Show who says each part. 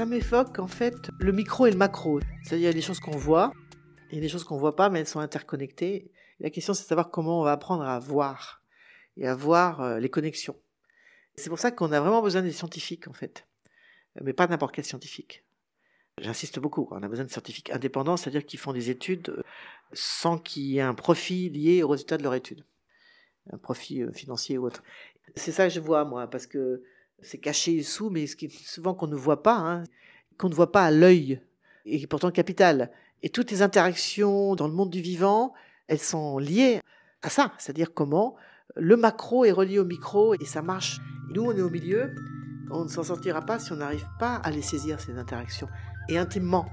Speaker 1: Ça m'évoque en fait le micro et le macro. C'est-à-dire il des choses qu'on voit, a des choses qu'on voit pas, mais elles sont interconnectées. la question c'est de savoir comment on va apprendre à voir et à voir euh, les connexions. C'est pour ça qu'on a vraiment besoin des scientifiques en fait, mais pas n'importe quel scientifique. J'insiste beaucoup, on a besoin de scientifiques indépendants, c'est-à-dire qui font des études euh, sans qu'il y ait un profit lié au résultat de leur étude, un profit euh, financier ou autre. C'est ça que je vois moi, parce que c'est caché sous, mais ce qui est souvent qu'on ne voit pas, hein, qu'on ne voit pas à l'œil, et qui est pourtant capital. Et toutes les interactions dans le monde du vivant, elles sont liées à ça, c'est-à-dire comment le macro est relié au micro et ça marche. nous, on est au milieu, on ne s'en sortira pas si on n'arrive pas à les saisir, ces interactions, et intimement.